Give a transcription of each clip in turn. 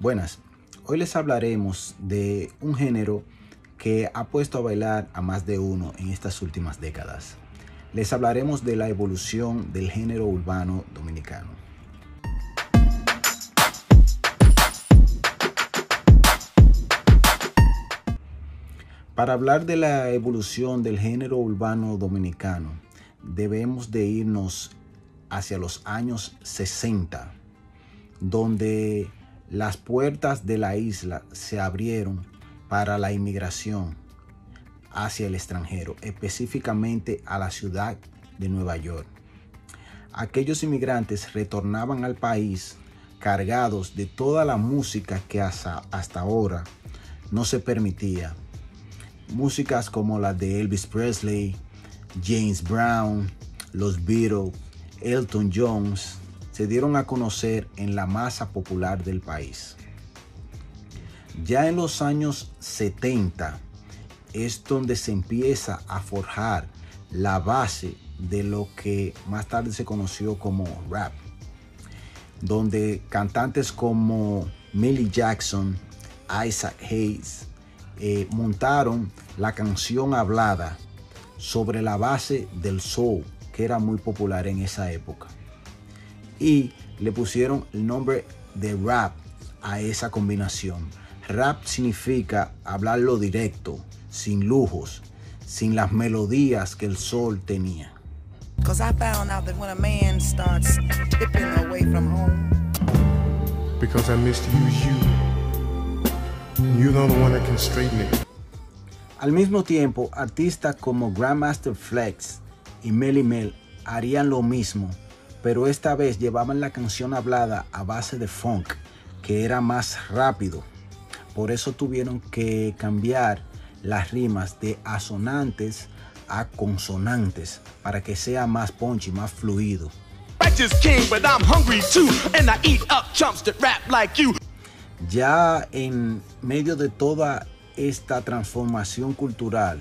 Buenas, hoy les hablaremos de un género que ha puesto a bailar a más de uno en estas últimas décadas. Les hablaremos de la evolución del género urbano dominicano. Para hablar de la evolución del género urbano dominicano, debemos de irnos hacia los años 60, donde las puertas de la isla se abrieron para la inmigración hacia el extranjero, específicamente a la ciudad de Nueva York. Aquellos inmigrantes retornaban al país cargados de toda la música que hasta, ahora no se permitía. Músicas como la de Elvis Presley, James Brown, los Beatles, Elton Jones, se dieron a conocer en la masa popular del país. Ya en los años 70 es donde se empieza a forjar la base de lo que más tarde se conoció como rap, donde cantantes como Millie Jackson, Isaac Hayes, eh, montaron la canción hablada sobre la base del soul, que era muy popular en esa época. Y le pusieron el nombre de rap a esa combinación. Rap significa hablarlo directo, sin lujos, sin las melodías que el sol tenía. Because I missed you, you. You're the only one that can straighten it. Al mismo tiempo, artistas como Grandmaster Flex y Melly Mel harían lo mismo, pero esta vez llevaban la canción hablada a base de funk, que era más rápido. Por eso tuvieron que cambiar las rimas de asonantes a consonantes para que sea más punchy, más fluido. Ya en medio de toda esta transformación cultural,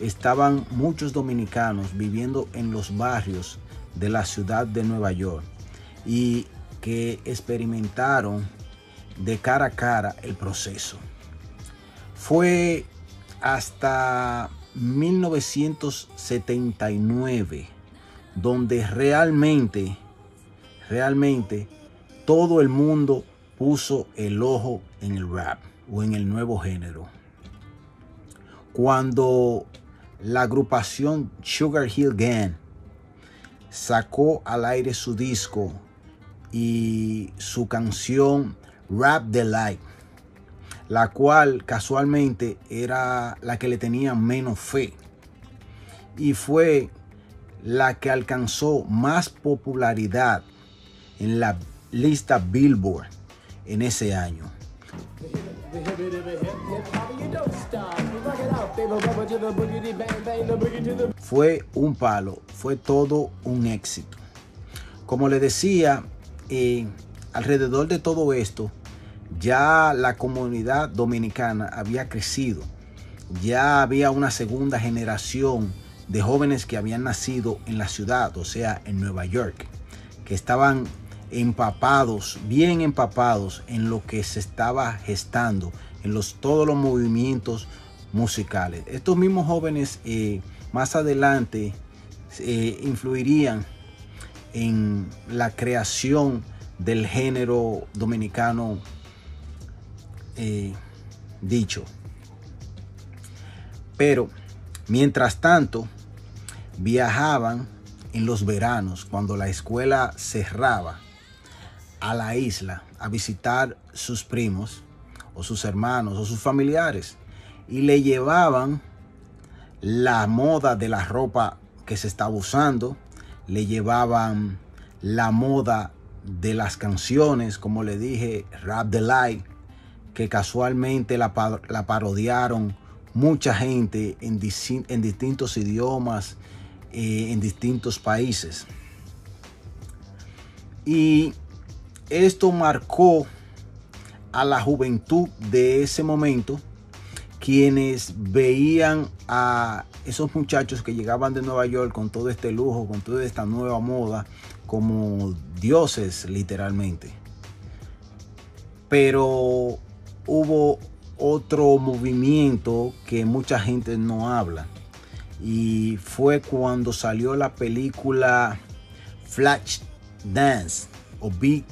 estaban muchos dominicanos viviendo en los barrios de la ciudad de Nueva York y que experimentaron de cara a cara el proceso. Fue hasta 1979 donde realmente, realmente todo el mundo puso el ojo en el rap o en el nuevo género. Cuando la agrupación Sugar Hill Gang sacó al aire su disco y su canción Rap the Light, la cual casualmente era la que le tenía menos fe y fue la que alcanzó más popularidad en la lista Billboard en ese año. Fue un palo, fue todo un éxito. Como le decía, eh, alrededor de todo esto, ya la comunidad dominicana había crecido. Ya había una segunda generación de jóvenes que habían nacido en la ciudad, o sea, en Nueva York, que estaban empapados, bien empapados en lo que se estaba gestando, en los, todos los movimientos musicales. Estos mismos jóvenes eh, más adelante eh, influirían en la creación del género dominicano eh, dicho. Pero, mientras tanto, viajaban en los veranos, cuando la escuela cerraba, a la isla a visitar sus primos o sus hermanos o sus familiares y le llevaban la moda de la ropa que se estaba usando, le llevaban la moda de las canciones, como le dije, Rap the Light, que casualmente la, parodiaron mucha gente en, en distintos idiomas, eh, en distintos países. Y esto marcó a la juventud de ese momento, quienes veían a esos muchachos que llegaban de Nueva York con todo este lujo, con toda esta nueva moda, como dioses literalmente. Pero hubo otro movimiento que mucha gente no habla. Y fue cuando salió la película Flash Dance o Beat,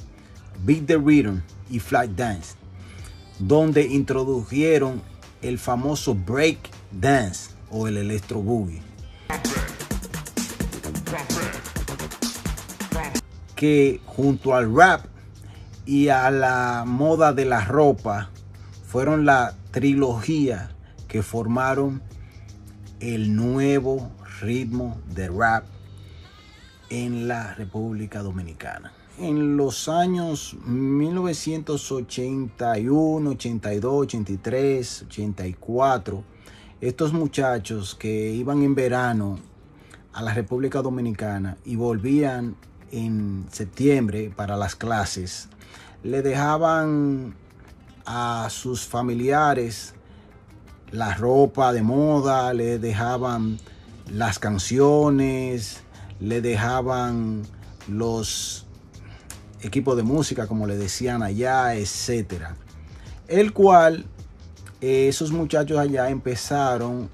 the Rhythm y Flash Dance, donde introdujeron el famoso break dance o el electro boogie. Que junto al rap y a la moda de la ropa fueron la trilogía que formaron el nuevo ritmo de rap en la República Dominicana. En los años 1981, 82, 83, 84, estos muchachos que iban en verano a la República Dominicana y volvían en septiembre para las clases, le dejaban a sus familiares la ropa de moda, le dejaban las canciones, le dejaban los equipos de música, como le decían allá, etcétera. El cual eh, esos muchachos allá empezaron,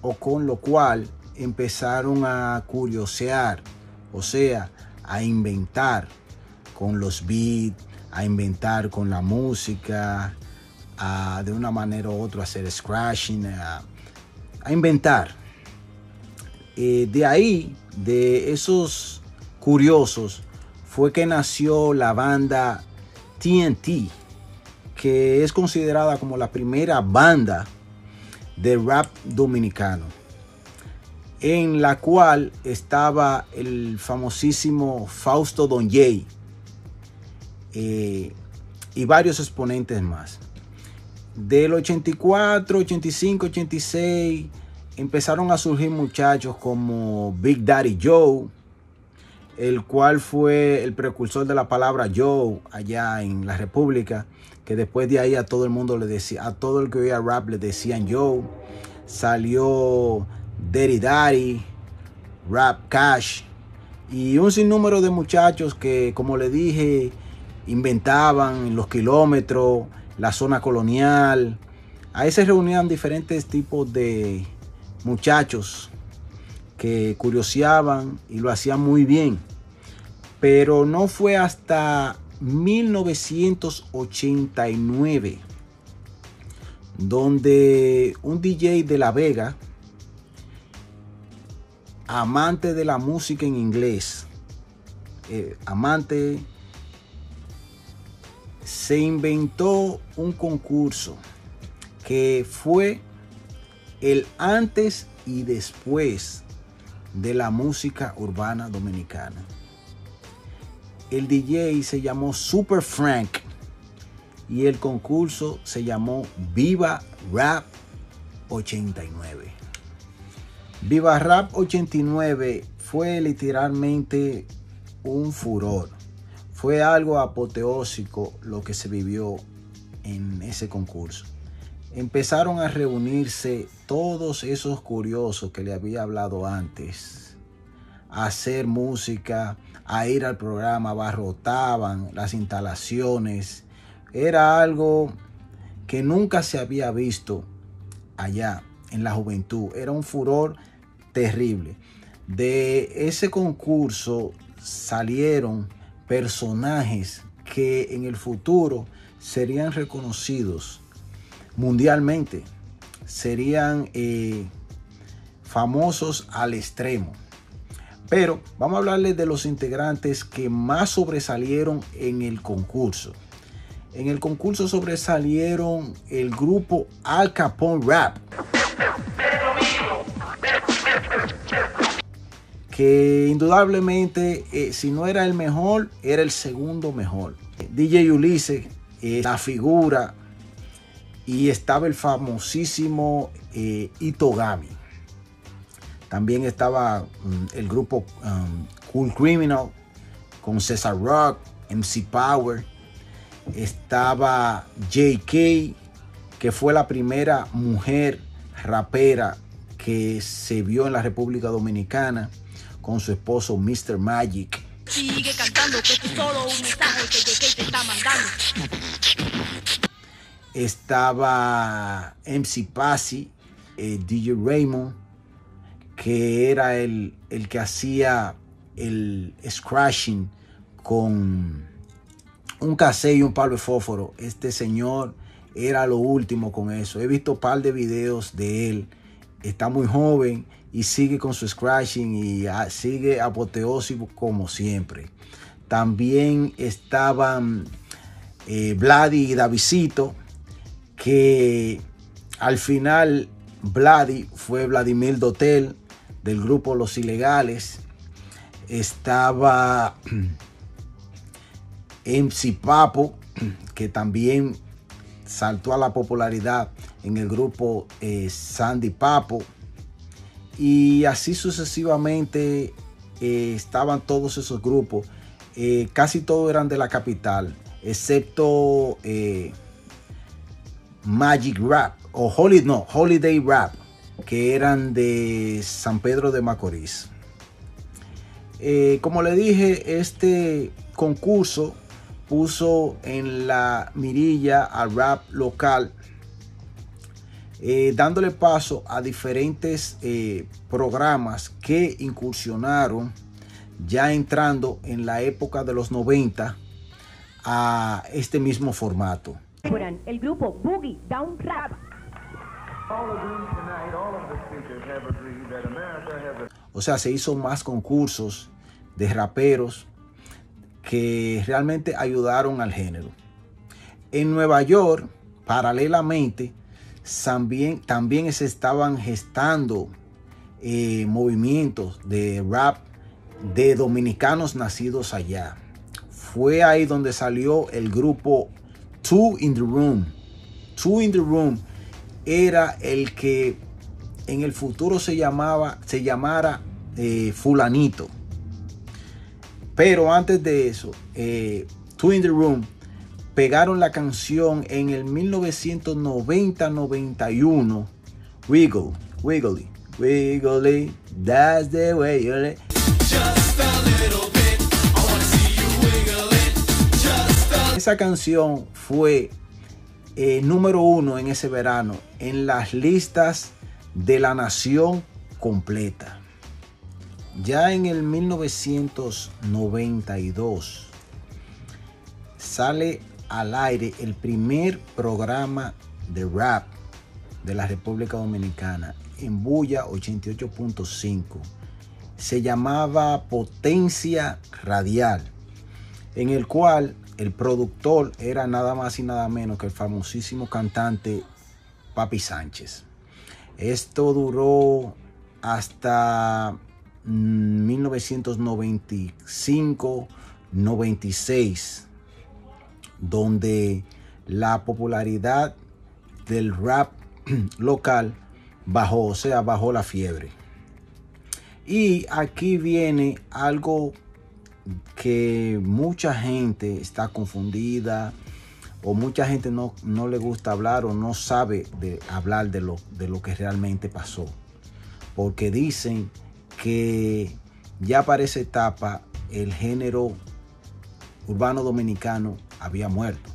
o con lo cual empezaron a curiosear, o sea, a inventar con los beats, a inventar con la música, a de una manera u otra hacer scratching, a, inventar. Eh, de ahí, de esos curiosos, fue que nació la banda TNT, que es considerada como la primera banda de rap dominicano, en la cual estaba el famosísimo Fausto Don Jay eh, y varios exponentes más. Del 84, 85, 86 empezaron a surgir muchachos como Big Daddy Joe, el cual fue el precursor de la palabra Joe allá en la República, que después de ahí a todo el mundo le decía, a todo el que oía rap le decían Joe. Salió Daddy Daddy, Rap Cash y un sinnúmero de muchachos que, como le dije, inventaban los kilómetros, la zona colonial. Ahí se reunían diferentes tipos de muchachos que curioseaban y lo hacían muy bien. Pero no fue hasta 1989 donde un DJ de La Vega, amante de la música en inglés, eh, amante se inventó un concurso que fue el antes y después de la música urbana dominicana. El DJ se llamó Super Frank y el concurso se llamó Viva Rap 89. Viva Rap 89 fue literalmente un furor fue algo apoteósico lo que se vivió en ese concurso. Empezaron a reunirse todos esos curiosos que le había hablado antes, a hacer música, a ir al programa, abarrotaban las instalaciones. Era algo que nunca se había visto allá en la juventud. Era un furor terrible. De ese concurso salieron personajes que en el futuro serían reconocidos mundialmente, serían eh, famosos al extremo. Pero vamos a hablarles de los integrantes que más sobresalieron en el concurso. En el concurso sobresalieron el grupo Al Capone Rap. que indudablemente eh, si no era el mejor, era el segundo mejor. DJ Ulises, eh, la figura, y estaba el famosísimo eh, Itogami. También estaba mm, el grupo um, Cool Criminal con Cesar Rock, MC Power. Estaba JK, que fue la primera mujer rapera que se vio en la República Dominicana con su esposo Mr. Magic. Sigue cantando que es solo un mensaje que JK te está mandando. estaba MC Pasi, eh, DJ Raymond, que era el, el que hacía el scratching con un cassette y un palo de fósforo. Este señor era lo último con eso. He visto un par de videos de él. Está muy joven y sigue con su scratching y sigue apoteósico como siempre. También estaban eh, Vladi y Davisito, que al final Vladi fue Vladimir Dotel del grupo Los Ilegales. Estaba MC Papo, que también saltó a la popularidad en el grupo eh, Sandy Papo. Y así sucesivamente eh, estaban todos esos grupos. Eh, casi todos eran de la capital, excepto Magic Rap o Holiday, no, Holiday Rap, que eran de San Pedro de Macorís. como le dije, este concurso puso en la mirilla al rap local, eh, dándole paso a diferentes eh, programas que incursionaron ya entrando en la época de los 90 a este mismo formato. El grupo Boogie Down Rap. O sea, se hizo más concursos de raperos que realmente ayudaron al género. En Nueva York, paralelamente, también, también se estaban gestando eh, movimientos de rap de dominicanos nacidos allá. Fue ahí donde salió el grupo Two in the Room. Two in the Room era el que en el futuro se llamaba, se llamara eh, Fulanito. Pero antes de eso, eh, the Room pegaron la canción en el 1990-91. Wiggle, wiggly, wiggly, that's the way you let. Esa canción fue eh, número uno en ese verano en las listas de la nación completa. Ya en el 1992 sale al aire el primer programa de rap de la República Dominicana en Bulla 88.5. Se llamaba Potencia Radial, en el cual el productor era nada más y nada menos que el famosísimo cantante Papi Sánchez. Esto duró hasta 1995-96, donde la popularidad del rap local bajó, o sea, bajó la fiebre. Y aquí viene algo que mucha gente está confundida o mucha gente no, no le gusta hablar o no sabe de hablar de lo, de lo que realmente pasó. Porque dicen que ya para esa etapa el género urbano dominicano había muerto.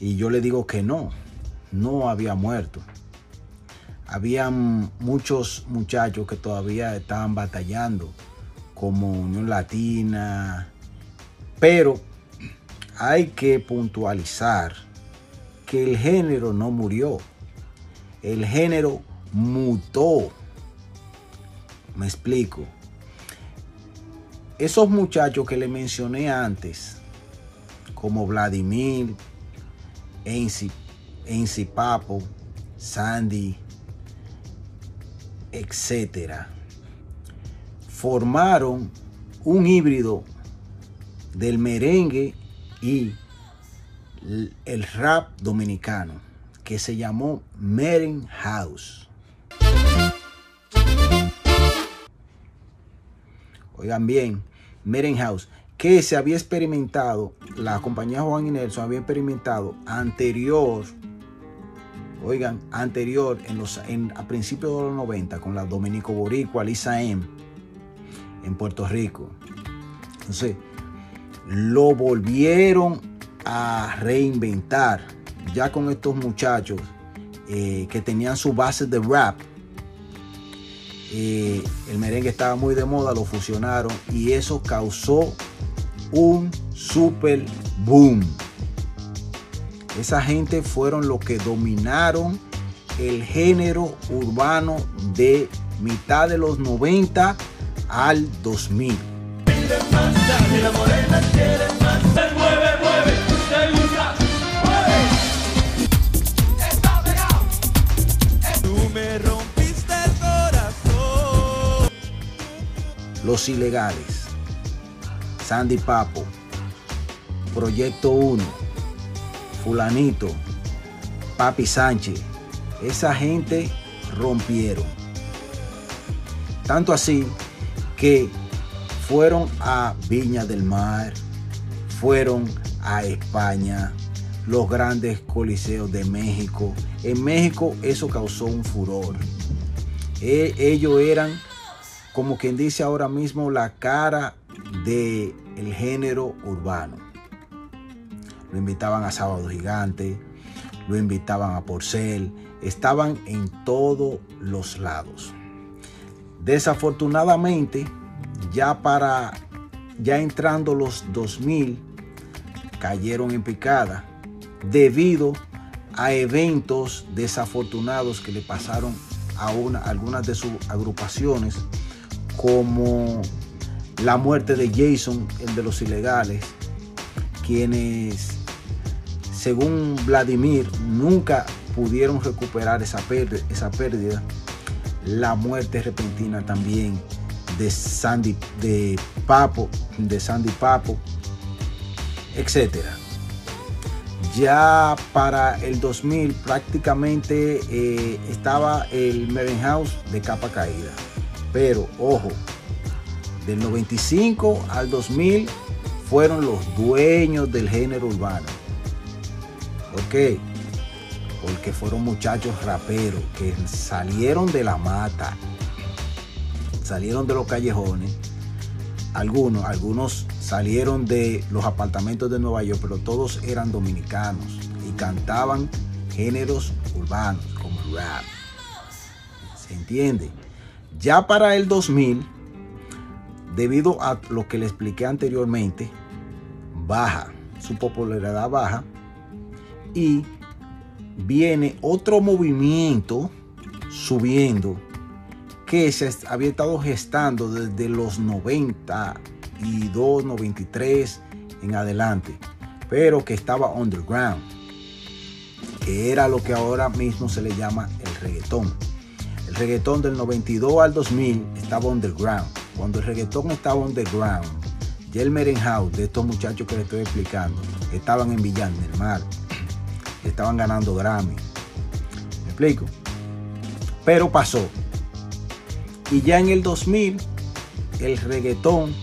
Y yo le digo que no, no había muerto. Habían muchos muchachos que todavía estaban batallando, como Unión Latina, pero hay que puntualizar que el género no murió, el género mutó. Me explico. Esos muchachos que le mencioné antes, como Vladimir, Enzi Papo, Sandy, etcétera, formaron un híbrido del merengue y el rap dominicano que se llamó Meren House. oigan bien, Merenhouse, que se había experimentado, la compañía Juan y Nelson había experimentado anterior, oigan, anterior, en los, en, a principios de los 90, con la Dominico Boricua, Lisa M, en Puerto Rico. Entonces, lo volvieron a reinventar ya con estos muchachos eh, que tenían su base de rap. Eh, el merengue estaba muy de moda, lo fusionaron y eso causó un super boom. Esa gente fueron los que dominaron el género urbano de mitad de los 90 al 2000. Los ilegales, Sandy Papo, Proyecto 1, Fulanito, Papi Sánchez, esa gente rompieron. Tanto así que fueron a Viña del Mar, fueron a España, los grandes coliseos de México. En México eso causó un furor. E, ellos eran, como quien dice ahora mismo, la cara del el género urbano. Lo invitaban a Sábado Gigante, lo invitaban a Porcel, estaban en todos los lados. Desafortunadamente, ya para ya entrando los 2000 cayeron en picada debido a eventos desafortunados que le pasaron a, una, algunas de sus agrupaciones como la muerte de Jason, el de los ilegales, quienes según Vladimir nunca pudieron recuperar esa pérdida. La muerte repentina también de Sandy, de Papo, de Sandy Papo, etcétera. Ya para el 2000 prácticamente eh, estaba el Meren House de capa caída. Pero ojo, del 95 al 2000 fueron los dueños del género urbano. Ok, porque fueron muchachos raperos que salieron de la mata, salieron de los callejones, algunos, algunos salieron de los apartamentos de Nueva York, pero todos eran dominicanos y cantaban géneros urbanos como rap. ¿Se entiende? Ya para el 2000, debido a lo que le expliqué anteriormente, baja, su popularidad baja y viene otro movimiento subiendo que se había estado gestando desde los 92, 93 en adelante, pero que estaba underground, que era lo que ahora mismo se le llama el reggaetón. El reggaetón del 92 al 2000 estaba underground. Cuando el reggaetón estaba underground, ya el merenhouse de estos muchachos que les estoy explicando estaban en Villán del Mar, estaban ganando Grammy. ¿Me explico? Pero pasó. Y ya en el 2000, el reggaetón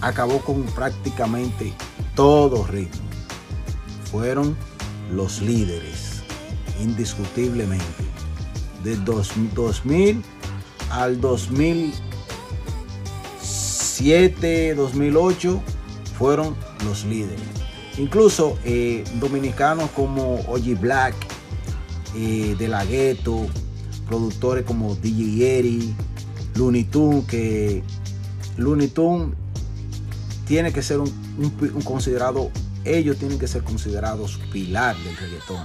acabó con prácticamente todo ritmo. Fueron los líderes, indiscutiblemente. De 2000 al 2007, 2008, fueron los líderes. Incluso eh, dominicanos como Oji Black, eh, De La Ghetto, productores como DJ Eri, Looney Tunes, que Looney Tunes tiene que ser un, considerado, ellos tienen que ser considerados pilar del reggaetón.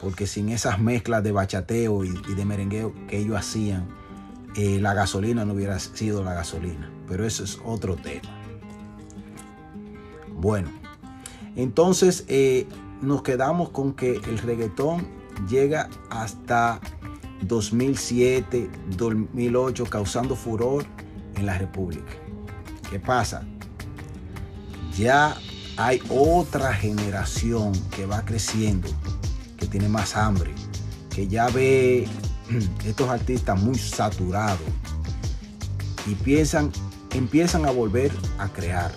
Porque sin esas mezclas de bachateo y, de merengueo que ellos hacían, eh, la gasolina no hubiera sido la gasolina. Pero eso es otro tema. Bueno, entonces eh, nos quedamos con que el reggaetón llega hasta 2007, 2008, causando furor en la República. ¿Qué pasa? Ya hay otra generación que va creciendo, que tiene más hambre, que ya ve estos artistas muy saturados y piensan, empiezan a volver a crear.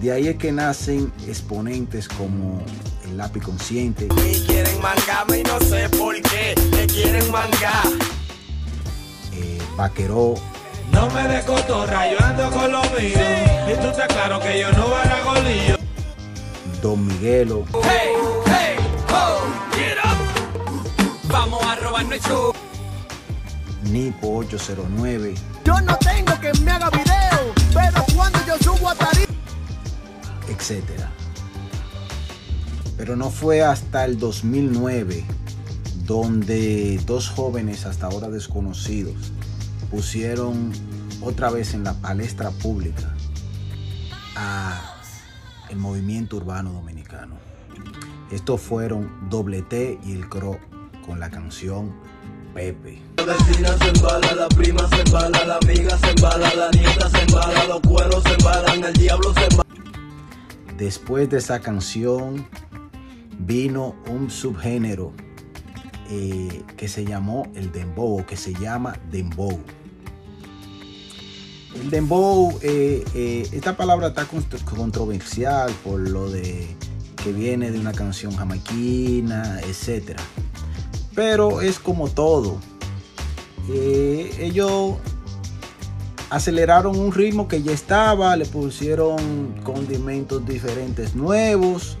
De ahí es que nacen exponentes como el lápiz consciente. Y quieren mangarme y no sé por qué me quieren mangar. Eh, Vaqueró, No me de cotorra, yo ando con lo mío. Y tú estás claro que yo no. Don Miguelo, Hey, hey, ho, get up. Vamos a robar nuestro. Nipo 809, Yo no tengo que me haga video, pero cuando yo subo a tarima. Etcétera. Pero no fue hasta el 2009 donde dos jóvenes hasta ahora desconocidos pusieron otra vez en la palestra pública el movimiento urbano dominicano. Estos fueron Doble T y el Cro con la canción Pepe. La vecina se embala, la prima se embala, la amiga se embala, la nieta se embala, los cueros se embalan, el diablo se embala. Después de esa canción vino un subgénero eh, que se llamó el dembow, que se llama dembow. El dembow, eh, eh, esta palabra está controversial por lo de que viene de una canción jamaiquina, etc. Pero es como todo. Ellos aceleraron un ritmo que ya estaba, le pusieron condimentos diferentes nuevos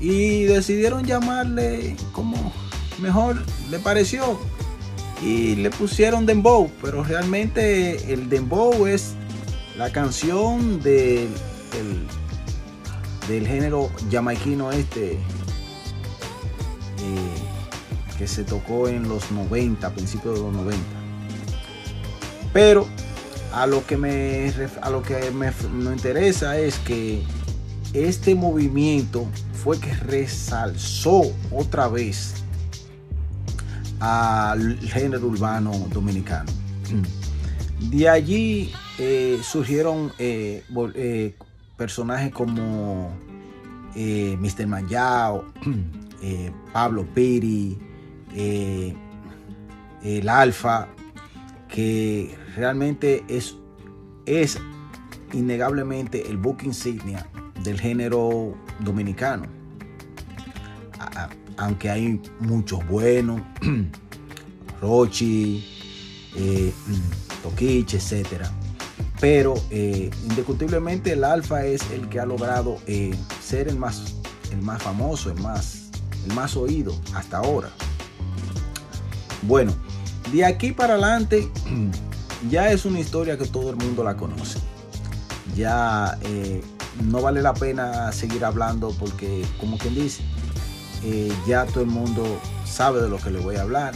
y decidieron llamarle como mejor le pareció y le pusieron dembow, pero realmente el dembow es la canción del, del género jamaiquino este eh, que se tocó en los 90, principios de los 90. Pero a lo que me, a lo que me, me interesa es que este movimiento fue que resalzó otra vez al género urbano dominicano. De allí eh, surgieron eh, eh, personajes como Mr. Mayao, eh, Pablo Piri, el Alfa, que realmente es, es innegablemente el book insignia del género dominicano. Aunque hay muchos buenos, Rochi, eh, Toquiche, etcétera. Pero eh, indiscutiblemente el Alfa es el que ha logrado eh, ser el más, el más famoso, el más, el más oído hasta ahora. Bueno, de aquí para adelante ya es una historia que todo el mundo la conoce. Ya eh, no vale la pena seguir hablando porque, como quien dice, eh, ya todo el mundo sabe de lo que le voy a hablar.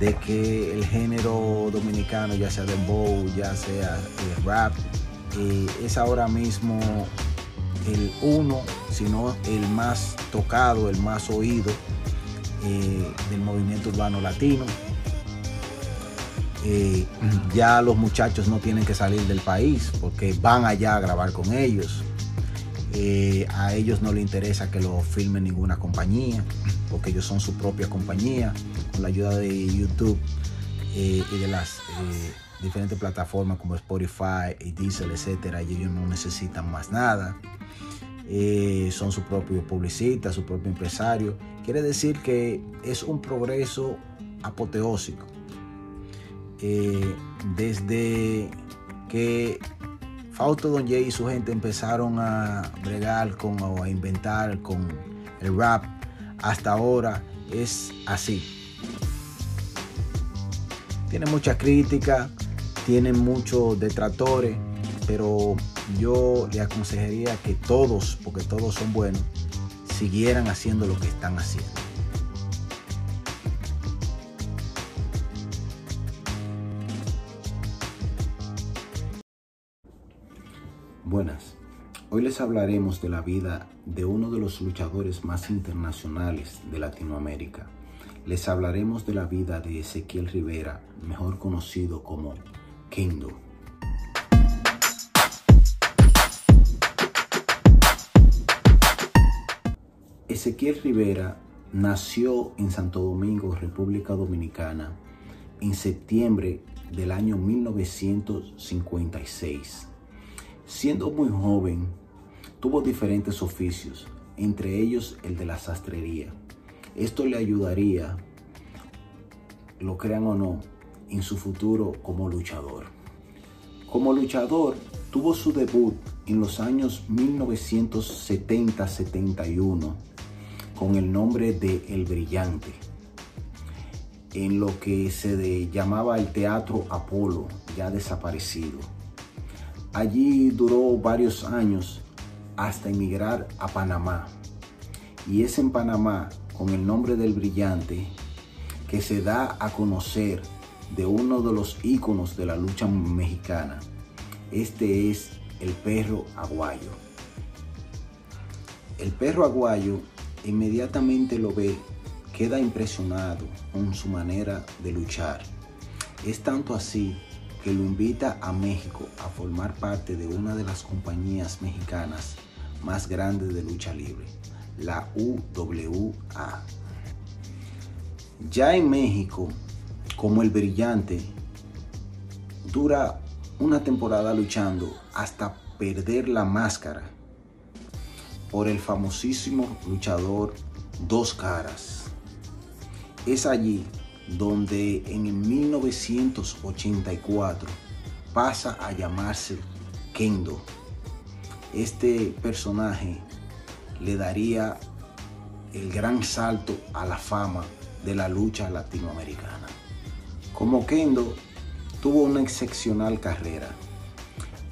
De que el género dominicano, ya sea dembow, ya sea eh, rap, eh, es ahora mismo el uno, sino el más tocado, el más oído del movimiento urbano latino. Ya los muchachos no tienen que salir del país porque van allá a grabar con ellos. Eh, a ellos no les interesa que lo filme ninguna compañía porque ellos son su propia compañía con la ayuda de YouTube eh, y de las eh, diferentes plataformas como Spotify y Diesel, etcétera, y ellos no necesitan más nada. Son su propio publicista, su propio empresario. Quiere decir que es un progreso apoteósico. Eh, desde que Fausto Don Jay y su gente empezaron a bregar con o a inventar con el rap hasta ahora es así. Tiene mucha crítica, tiene muchos detractores, pero yo le aconsejaría que todos, porque todos son buenos, siguieran haciendo lo que están haciendo. Buenas. Hoy les hablaremos de la vida de uno de los luchadores más internacionales de Latinoamérica. Les hablaremos de la vida de Ezequiel Rivera, mejor conocido como Kendo. Ezequiel Rivera nació en Santo Domingo, República Dominicana, en septiembre del año 1956. Siendo muy joven, tuvo diferentes oficios, entre ellos el de la sastrería. Esto le ayudaría, lo crean o no, en su futuro como luchador. Como luchador, tuvo su debut en los años 1970-71 con el nombre de El Brillante, en lo que se llamaba el Teatro Apolo, ya desaparecido. Allí duró varios años hasta emigrar a Panamá. Y es en Panamá, con el nombre del Brillante, que se da a conocer de uno de los íconos de la lucha mexicana. Este es el perro aguayo. El perro aguayo inmediatamente lo ve, queda impresionado con su manera de luchar. Es tanto así que lo invita a México a formar parte de una de las compañías mexicanas más grandes de lucha libre, la UWA. Ya en México, como el brillante, dura una temporada luchando hasta perder la máscara por el famosísimo luchador Dos Caras. Es allí donde en el 1984 pasa a llamarse Kendo. Este personaje le daría el gran salto a la fama de la lucha latinoamericana. Como Kendo tuvo una excepcional carrera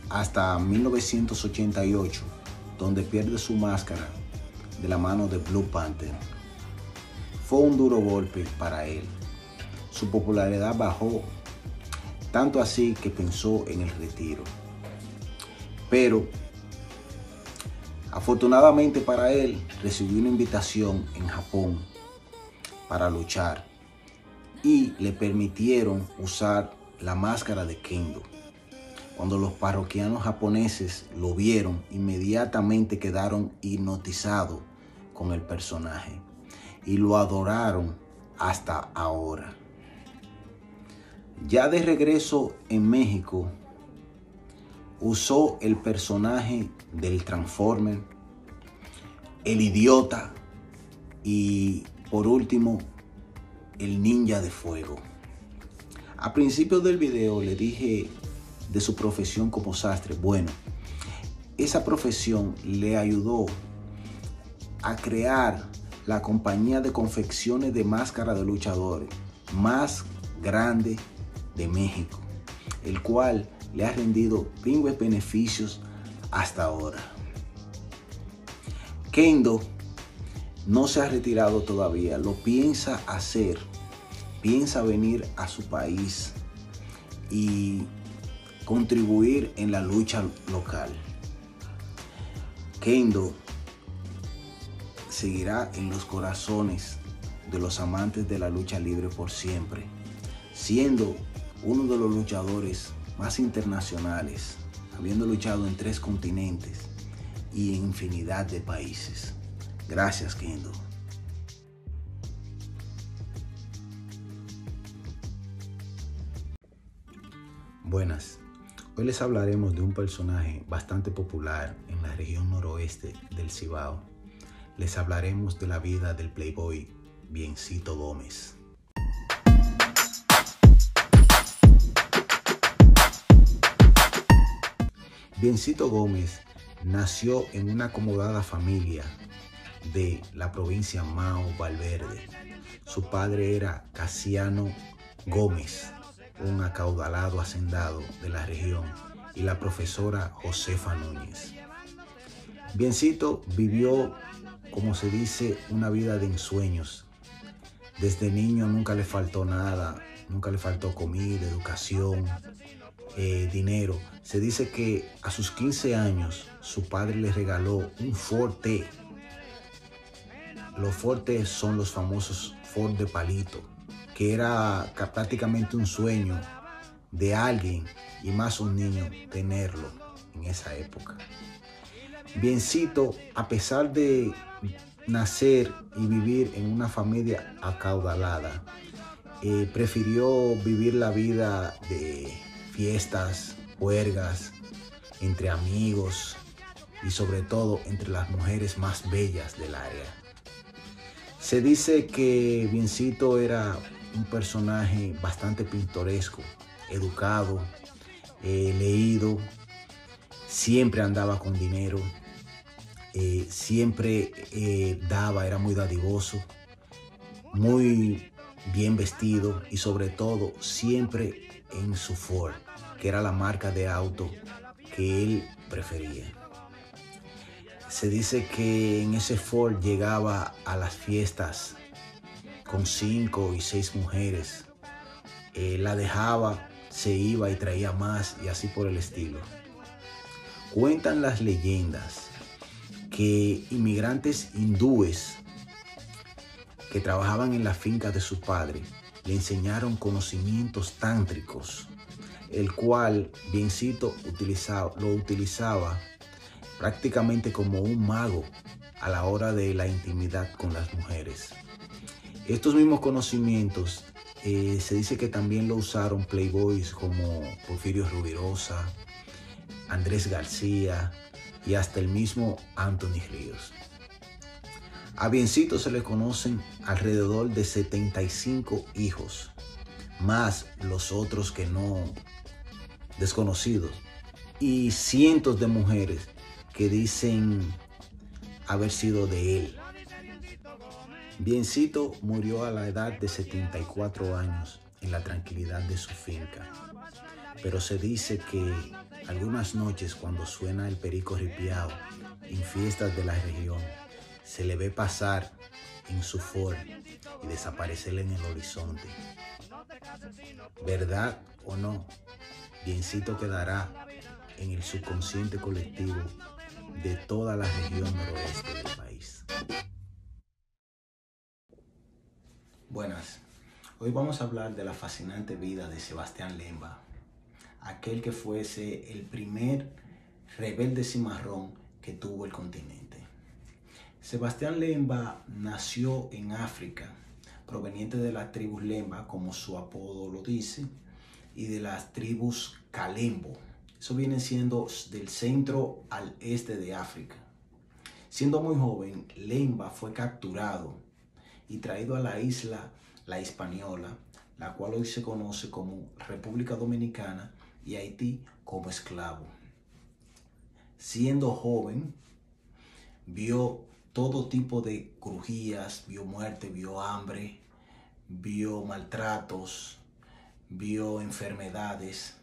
hasta 1988, donde pierde su máscara de la mano de Blue Panther. Fue un duro golpe para él. Su popularidad bajó tanto así que pensó en el retiro. Pero afortunadamente para él recibió una invitación en Japón para luchar y le permitieron usar la máscara de Kendo. Cuando los parroquianos japoneses lo vieron, inmediatamente quedaron hipnotizados con el personaje y lo adoraron hasta ahora. Ya de regreso en México, usó el personaje del Transformer, el idiota y por último el ninja de fuego. A principio del video le dije de su profesión como sastre. Bueno, esa profesión le ayudó a crear la compañía de confecciones de máscara de luchadores más grande de México, el cual le ha rendido pingües beneficios hasta ahora. Kendo no se ha retirado todavía, lo piensa hacer, piensa venir a su país y contribuir en la lucha local. Kendo seguirá en los corazones de los amantes de la lucha libre por siempre, siendo uno de los luchadores más internacionales, habiendo luchado en tres continentes y en infinidad de países. Gracias, Kendo. Buenas. Hoy les hablaremos de un personaje bastante popular en la región noroeste del Cibao. Les hablaremos de la vida del playboy Biencito Gómez. Biencito Gómez nació en una acomodada familia de la provincia Mao Valverde. Su padre era Casiano Gómez, un acaudalado hacendado de la región, y la profesora Josefa Núñez. Biencito vivió, como se dice, una vida de ensueños. Desde niño nunca le faltó nada, nunca le faltó comida, educación, eh, dinero. Se dice que a sus 15 años su padre le regaló un Ford. Los Ford son los famosos Ford de palito, que era ca- prácticamente un sueño de alguien y más un niño tenerlo en esa época. Biencito, a pesar de nacer y vivir en una familia acaudalada, eh, prefirió vivir la vida de fiestas, huelgas, entre amigos y sobre todo entre las mujeres más bellas del área. Se dice que Biencito era un personaje bastante pintoresco, educado eh, leído, siempre andaba con dinero, eh, siempre eh, daba, era muy dadivoso, muy bien vestido y sobre todo siempre en su Ford, que era la marca de auto que él prefería. Se dice que en ese Ford llegaba a las fiestas con cinco y seis mujeres. Eh, la dejaba, se iba y traía más y así por el estilo. Cuentan las leyendas que inmigrantes hindúes que trabajaban en la finca de su padre le enseñaron conocimientos tántricos, el cual Biencito utilizaba, lo utilizaba prácticamente como un mago a la hora de la intimidad con las mujeres. Estos mismos conocimientos eh, se dice que también lo usaron playboys como Porfirio Rubirosa, Andrés García y hasta el mismo Anthony Ríos. A Biencito se le conocen alrededor de 75 hijos, más los otros que no desconocidos, y cientos de mujeres que dicen haber sido de él. Biencito murió a la edad de 74 años en la tranquilidad de su finca, pero se dice que algunas noches cuando suena el perico ripiao en fiestas de la región, se le ve pasar en su Ford y desaparecer en el horizonte. ¿Verdad o no? Biencito quedará en el subconsciente colectivo de toda la región noroeste del país. Buenas, hoy vamos a hablar de la fascinante vida de Sebastián Lemba, aquel que fuese el primer rebelde cimarrón que tuvo el continente. Sebastián Lemba nació en África, proveniente de las tribus Lemba, como su apodo lo dice, y de las tribus Kalembo. Eso viene siendo del centro al este de África. Siendo muy joven, Lemba fue capturado y traído a la isla La Hispaniola, la cual hoy se conoce como República Dominicana y Haití como esclavo. Siendo joven, vio todo tipo de crujías, vio muerte, vio hambre, vio maltratos, vio enfermedades,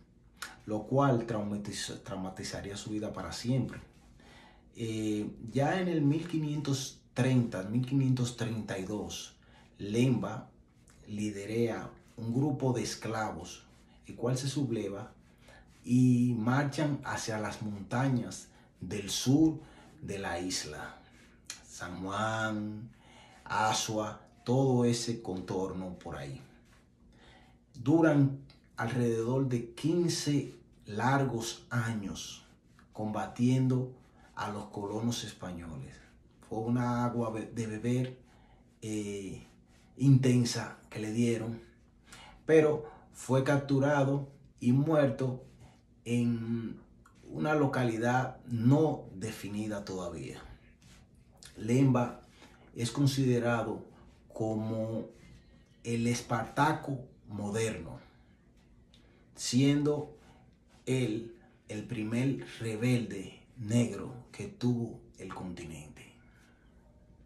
lo cual traumatiz- traumatizaría su vida para siempre. Eh, ya en el 1530, 1532, Lemba liderea un grupo de esclavos, el cual se subleva y marchan hacia las montañas del sur de la isla. San Juan, Asua, todo ese contorno por ahí. Duran alrededor de 15 largos años combatiendo a los colonos españoles. Fue una agua de beber eh, intensa que le dieron, pero fue capturado y muerto en una localidad no definida todavía. Lemba es considerado como el Espartaco moderno, siendo él el primer rebelde negro que tuvo el continente.